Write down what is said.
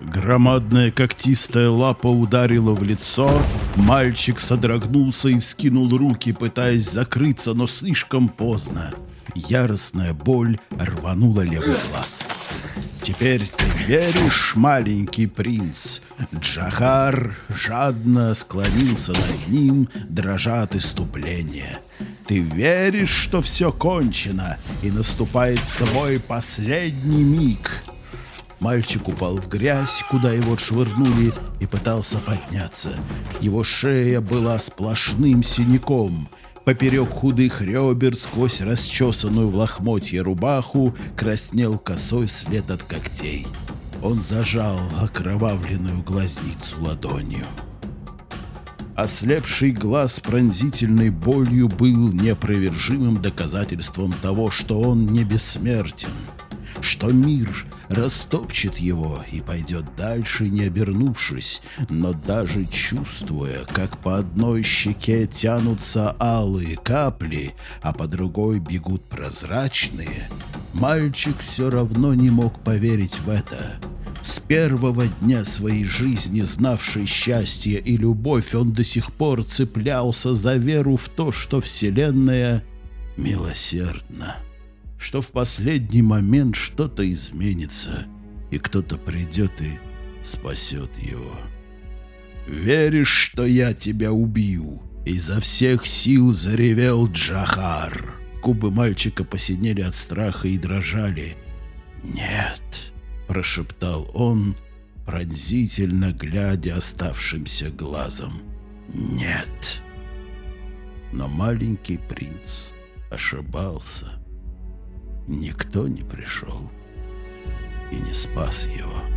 Громадная когтистая лапа ударила в лицо, мальчик содрогнулся и вскинул руки, пытаясь закрыться, но слишком поздно. Яростная боль рванула левый глаз. «Теперь ты веришь, маленький принц?» Джахар жадно склонился над ним, дрожа от иступления. «Ты веришь, что все кончено, и наступает твой последний миг?» Мальчик упал в грязь, куда его отшвырнули, и пытался подняться. Его шея была сплошным синяком. Поперек худых ребер, сквозь расчесанную в лохмотье рубаху, краснел косой след от когтей. Он зажал окровавленную глазницу ладонью. Ослепший глаз пронзительной болью был непровержимым доказательством того, что он не бессмертен, что мир растопчет его и пойдет дальше, не обернувшись, но даже чувствуя, как по одной щеке тянутся алые капли, а по другой бегут прозрачные, мальчик все равно не мог поверить в это. С первого дня своей жизни, знавший счастье и любовь, он до сих пор цеплялся за веру в то, что Вселенная милосердна, что в последний момент что-то изменится, и кто-то придет и спасет его. «Веришь, что я тебя убью?» Изо всех сил заревел Джахар. Губы мальчика посинели от страха и дрожали. «Нет», — прошептал он, пронзительно глядя оставшимся глазом. «Нет». Но маленький принц ошибался. Никто не пришел и не спас его.